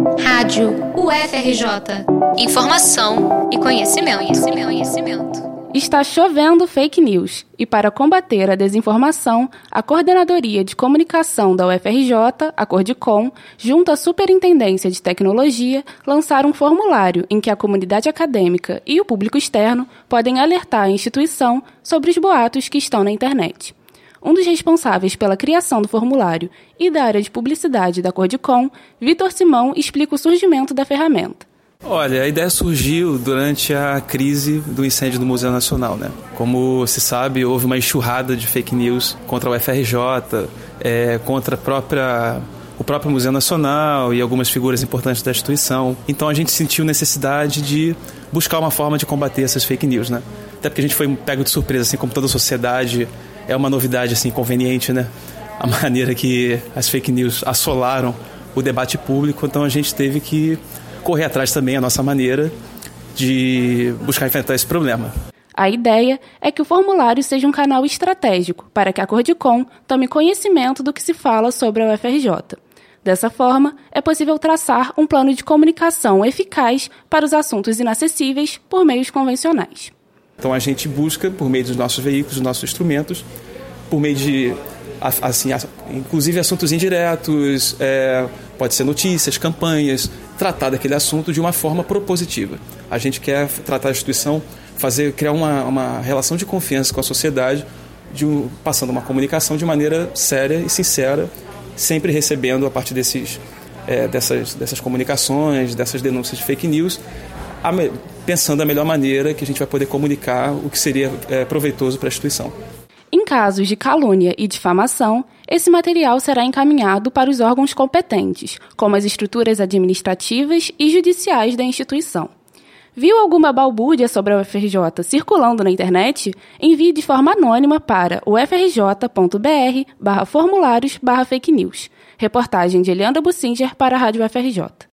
Rádio UFRJ. Informação e conhecimento, conhecimento, conhecimento. Está chovendo fake news e, para combater a desinformação, a Coordenadoria de Comunicação da UFRJ, a Cordicom, junto à Superintendência de Tecnologia, lançaram um formulário em que a comunidade acadêmica e o público externo podem alertar a instituição sobre os boatos que estão na internet. Um dos responsáveis pela criação do formulário e da área de publicidade da Cordicom, Vitor Simão, explica o surgimento da ferramenta. Olha, a ideia surgiu durante a crise do incêndio do Museu Nacional, né? Como se sabe, houve uma enxurrada de fake news contra o FRJ, é, contra a própria o próprio Museu Nacional e algumas figuras importantes da instituição. Então a gente sentiu necessidade de buscar uma forma de combater essas fake news, né? Até porque a gente foi pego de surpresa, assim como toda a sociedade, é uma novidade assim conveniente, né? A maneira que as fake news assolaram o debate público, então a gente teve que correr atrás também a nossa maneira de buscar enfrentar esse problema. A ideia é que o formulário seja um canal estratégico para que a Cordicom tome conhecimento do que se fala sobre a UFRJ. Dessa forma, é possível traçar um plano de comunicação eficaz para os assuntos inacessíveis por meios convencionais. Então a gente busca, por meio dos nossos veículos, dos nossos instrumentos, por meio de, assim, inclusive assuntos indiretos, é, pode ser notícias, campanhas, tratar daquele assunto de uma forma propositiva. A gente quer tratar a instituição, fazer, criar uma, uma relação de confiança com a sociedade, de passando uma comunicação de maneira séria e sincera, sempre recebendo a partir desses, é, dessas, dessas comunicações, dessas denúncias de fake news, a, pensando a melhor maneira que a gente vai poder comunicar o que seria é, proveitoso para a instituição. Em casos de calúnia e difamação, esse material será encaminhado para os órgãos competentes, como as estruturas administrativas e judiciais da instituição. Viu alguma balbúrdia sobre a UFRJ circulando na internet? Envie de forma anônima para ufrj.br formulários fake news. Reportagem de Elianda Bussinger para a Rádio UFRJ.